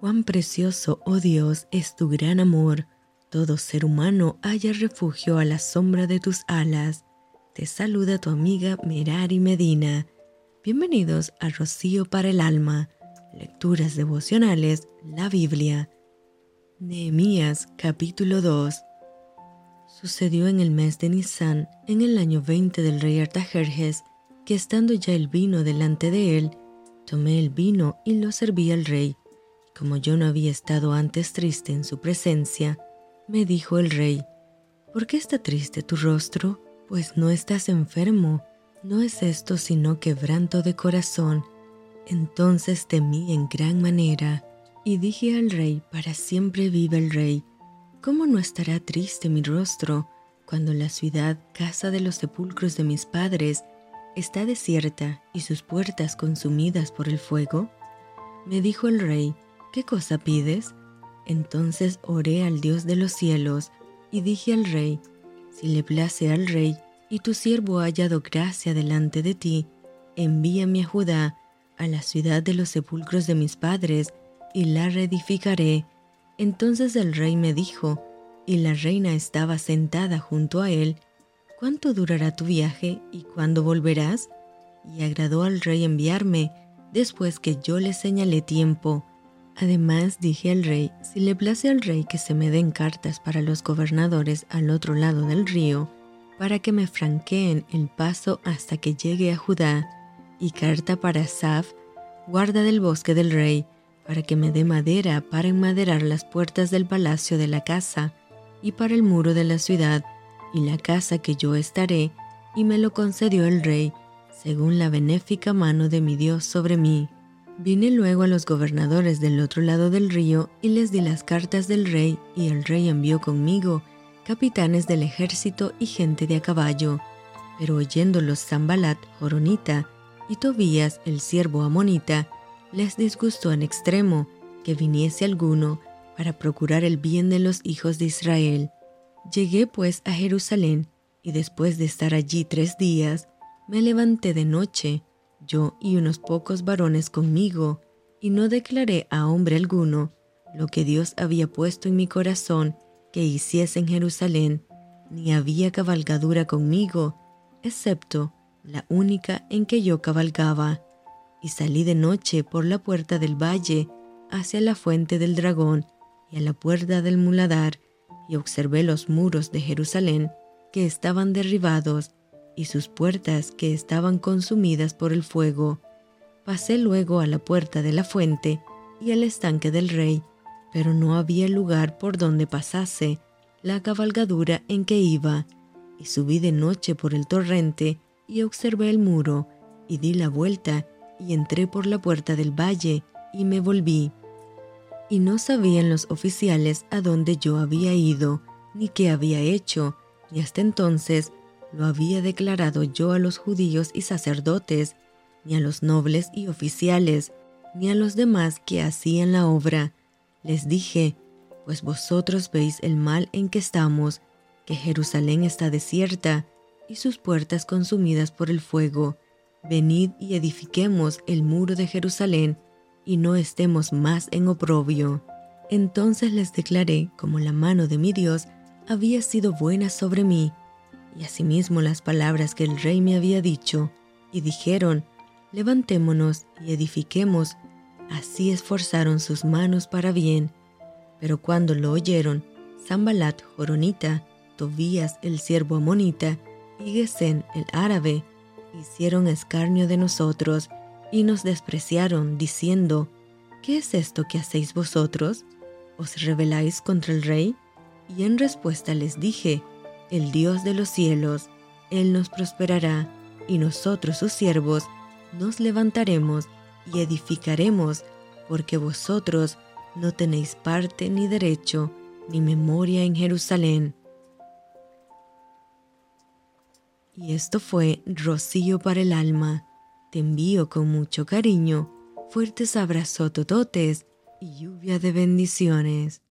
Cuán precioso, oh Dios, es tu gran amor. Todo ser humano haya refugio a la sombra de tus alas. Te saluda tu amiga Merari Medina. Bienvenidos a Rocío para el Alma, Lecturas Devocionales, la Biblia. Nehemías capítulo 2 Sucedió en el mes de Nisan, en el año 20 del rey Artajerjes, que estando ya el vino delante de él, tomé el vino y lo serví al rey como yo no había estado antes triste en su presencia, me dijo el rey, ¿por qué está triste tu rostro? Pues no estás enfermo, no es esto sino quebranto de corazón. Entonces temí en gran manera, y dije al rey, para siempre vive el rey, ¿cómo no estará triste mi rostro cuando la ciudad, casa de los sepulcros de mis padres, está desierta y sus puertas consumidas por el fuego? Me dijo el rey, ¿qué cosa pides? Entonces oré al Dios de los cielos y dije al rey, si le place al rey y tu siervo ha hallado gracia delante de ti, envíame a Judá, a la ciudad de los sepulcros de mis padres, y la reedificaré. Entonces el rey me dijo, y la reina estaba sentada junto a él, ¿cuánto durará tu viaje y cuándo volverás? Y agradó al rey enviarme, después que yo le señalé tiempo. Además dije al rey, si le place al rey que se me den cartas para los gobernadores al otro lado del río, para que me franqueen el paso hasta que llegue a Judá, y carta para Saf, guarda del bosque del rey, para que me dé madera para enmaderar las puertas del palacio de la casa, y para el muro de la ciudad, y la casa que yo estaré, y me lo concedió el rey, según la benéfica mano de mi Dios sobre mí. Vine luego a los gobernadores del otro lado del río y les di las cartas del rey, y el rey envió conmigo capitanes del ejército y gente de a caballo. Pero oyéndolos Zambalat, Joronita, y Tobías, el siervo amonita, les disgustó en extremo que viniese alguno para procurar el bien de los hijos de Israel. Llegué pues a Jerusalén, y después de estar allí tres días, me levanté de noche, yo y unos pocos varones conmigo, y no declaré a hombre alguno lo que Dios había puesto en mi corazón que hiciese en Jerusalén, ni había cabalgadura conmigo, excepto la única en que yo cabalgaba. Y salí de noche por la puerta del valle hacia la fuente del dragón y a la puerta del muladar, y observé los muros de Jerusalén que estaban derribados y sus puertas que estaban consumidas por el fuego. Pasé luego a la puerta de la fuente y al estanque del rey, pero no había lugar por donde pasase la cabalgadura en que iba, y subí de noche por el torrente y observé el muro, y di la vuelta y entré por la puerta del valle y me volví. Y no sabían los oficiales a dónde yo había ido, ni qué había hecho, y hasta entonces lo había declarado yo a los judíos y sacerdotes, ni a los nobles y oficiales, ni a los demás que hacían la obra. Les dije, pues vosotros veis el mal en que estamos, que Jerusalén está desierta y sus puertas consumidas por el fuego. Venid y edifiquemos el muro de Jerusalén y no estemos más en oprobio. Entonces les declaré como la mano de mi Dios había sido buena sobre mí, y asimismo las palabras que el rey me había dicho, y dijeron, levantémonos y edifiquemos. Así esforzaron sus manos para bien. Pero cuando lo oyeron, Zambalat Joronita, Tobías el siervo amonita y Gesén el árabe, hicieron escarnio de nosotros y nos despreciaron, diciendo, ¿qué es esto que hacéis vosotros? ¿Os rebeláis contra el rey? Y en respuesta les dije, el Dios de los cielos, Él nos prosperará, y nosotros sus siervos nos levantaremos y edificaremos, porque vosotros no tenéis parte ni derecho ni memoria en Jerusalén. Y esto fue Rocío para el alma. Te envío con mucho cariño, fuertes abrazos tototes y lluvia de bendiciones.